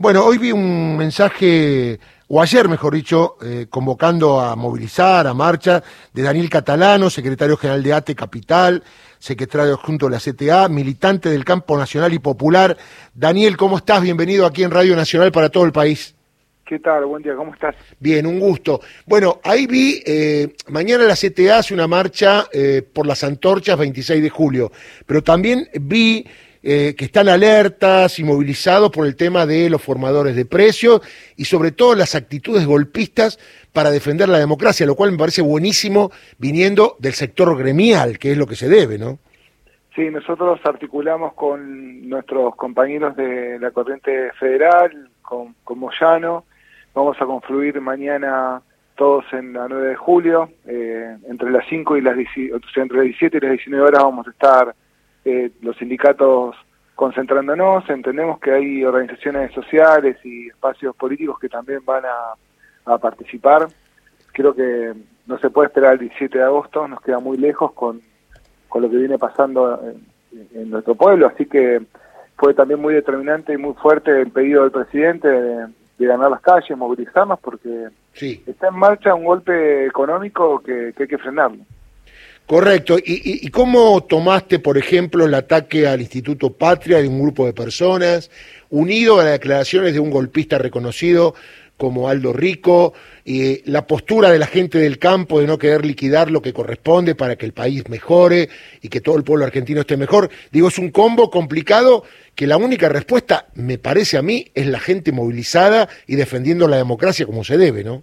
Bueno, hoy vi un mensaje, o ayer mejor dicho, eh, convocando a movilizar, a marcha, de Daniel Catalano, secretario general de ATE Capital, secretario junto de la CTA, militante del campo nacional y popular. Daniel, ¿cómo estás? Bienvenido aquí en Radio Nacional para todo el país. ¿Qué tal? Buen día, ¿cómo estás? Bien, un gusto. Bueno, ahí vi, eh, mañana la CTA hace una marcha eh, por las antorchas 26 de julio, pero también vi eh, que están alertas y movilizados por el tema de los formadores de precios y sobre todo las actitudes golpistas para defender la democracia, lo cual me parece buenísimo viniendo del sector gremial, que es lo que se debe, ¿no? Sí, nosotros articulamos con nuestros compañeros de la corriente federal, con, con Moyano, vamos a confluir mañana todos en la 9 de julio, eh, entre las 5 y las, entre las 17 y las 19 horas vamos a estar eh, los sindicatos concentrándonos, entendemos que hay organizaciones sociales y espacios políticos que también van a, participar. Creo que no se puede esperar el 17 de agosto, nos queda muy lejos con, con lo que viene pasando en, nuestro pueblo, así que fue también muy determinante y muy fuerte el pedido del presidente de, ganar las calles, movilizarnos, porque está en marcha un golpe económico que hay que frenarlo. Correcto. ¿Y, ¿Y, cómo tomaste, por ejemplo, el ataque al Instituto Patria de un grupo de personas, unido a las declaraciones de un golpista reconocido como Aldo Rico, y la postura de la gente del campo de no querer liquidar lo que corresponde para que el país mejore y que todo el pueblo argentino esté mejor? Digo, es un combo complicado que la única respuesta, me parece a mí, es la gente movilizada y defendiendo la democracia como se debe, ¿no?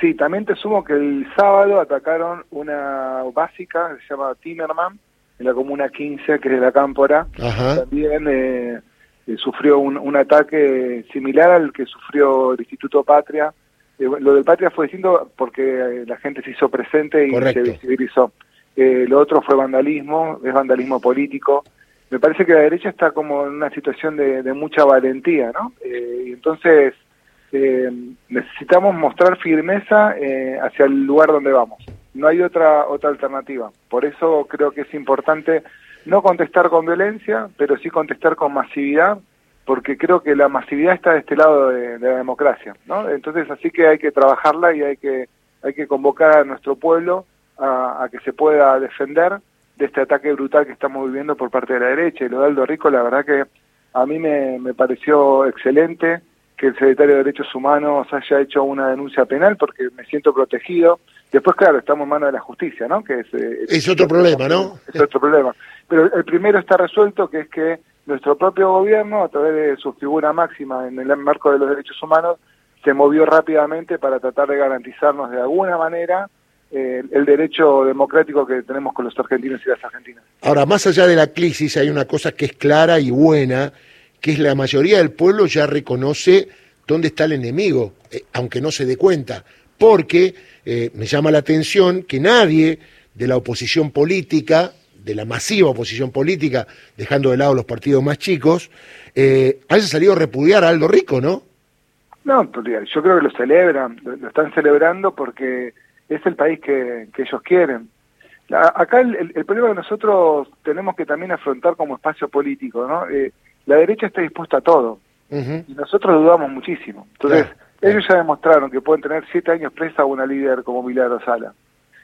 Sí, también te sumo que el sábado atacaron una básica que se llama Timerman, en la comuna 15, que es de la Cámpora. También eh, eh, sufrió un, ataque similar al que sufrió el Instituto Patria. Eh, lo del Patria fue distinto porque la gente se hizo presente y se visibilizó. lo otro fue vandalismo, es vandalismo político. Me parece que la derecha está como en una situación de, de mucha valentía, ¿no? y entonces eh, necesitamos mostrar firmeza eh, hacia el lugar donde vamos. No hay otra otra alternativa. Por eso creo que es importante no contestar con violencia, pero sí contestar con masividad, porque creo que la masividad está de este lado de, la democracia, ¿no? Entonces así que hay que trabajarla y hay que hay que convocar a nuestro pueblo a, que se pueda defender de este ataque brutal que estamos viviendo por parte de la derecha. Y lo de Aldo Rico, la verdad que a mí me, me pareció excelente que el secretario de Derechos Humanos haya hecho una denuncia penal porque me siento protegido. Después, claro, estamos en manos de la justicia, ¿no? Que es, eh, es otro problema, ¿no? Es otro problema. Pero el primero está resuelto, que es que nuestro propio gobierno, a través de su figura máxima en el marco de los derechos humanos, se movió rápidamente para tratar de garantizarnos de alguna manera eh, el derecho democrático que tenemos con los argentinos y las argentinas. Ahora, más allá de la crisis, hay una cosa que es clara y buena, que es la mayoría del pueblo ya reconoce dónde está el enemigo, eh, aunque no se dé cuenta, porque eh, me llama la atención que nadie de la oposición política, de la masiva oposición política, dejando de lado los partidos más chicos, eh, haya salido a repudiar a Aldo Rico, ¿no? No, yo creo que lo celebran, lo, están celebrando porque es el país que, ellos quieren. Acá el, problema que nosotros tenemos que también afrontar como espacio político, ¿no? la derecha está dispuesta a todo y nosotros dudamos muchísimo. Entonces, ellos ya demostraron que pueden tener siete años presa a una líder como Milagro Sala.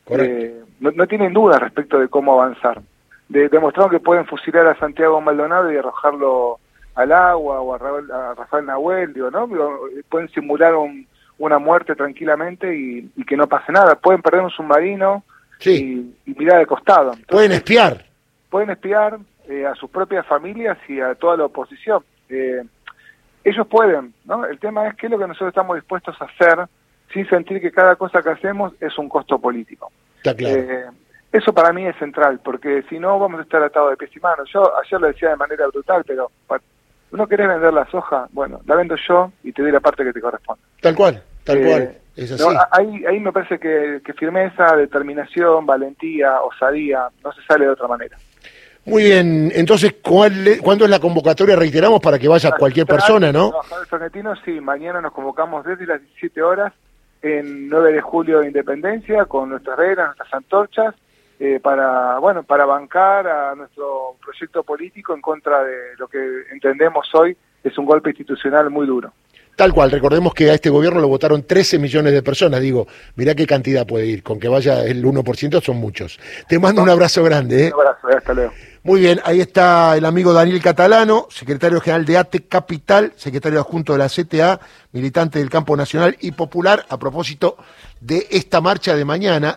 Eh, no, tienen dudas respecto de cómo avanzar. demostraron que pueden fusilar a Santiago Maldonado y arrojarlo al agua o a, Rafael, Nahuel, digo, ¿no? Pueden simular una muerte tranquilamente y, que no pase nada. Pueden perder un submarino y, mirar de costado. pueden espiar. Pueden espiar, eh, a sus propias familias y a toda la oposición. Eh, ellos pueden, ¿no? El tema es qué es lo que nosotros estamos dispuestos a hacer sin sentir que cada cosa que hacemos es un costo político. Está claro. Eh, eso para mí es central, porque si no vamos a estar atados de pies y manos. Yo ayer lo decía de manera brutal, pero ¿no querés vender la soja? Bueno, la vendo yo y te doy la parte que te corresponde. Tal cual, tal cual. Es así. ahí, ahí me parece que, que firmeza, determinación, valentía, osadía, no se sale de otra manera. Muy bien, entonces, ¿cuándo es la convocatoria? Reiteramos para que vaya cualquier persona, ¿no? Trabajadores sí, mañana nos convocamos desde las 17 horas en 9 de julio de Independencia con nuestras reglas, nuestras antorchas, eh, para, bueno, para bancar a nuestro proyecto político en contra de lo que entendemos hoy es un golpe institucional muy duro. Tal cual, recordemos que a este gobierno lo votaron 13 millones de personas. Digo, mirá qué cantidad puede ir, con que vaya el 1% son muchos. Te mando un abrazo grande. ¿eh? Un abrazo, hasta luego. Muy bien, ahí está el amigo Daniel Catalano, secretario general de ATE Capital, secretario adjunto de la CTA, militante del campo nacional y popular, a propósito de esta marcha de mañana.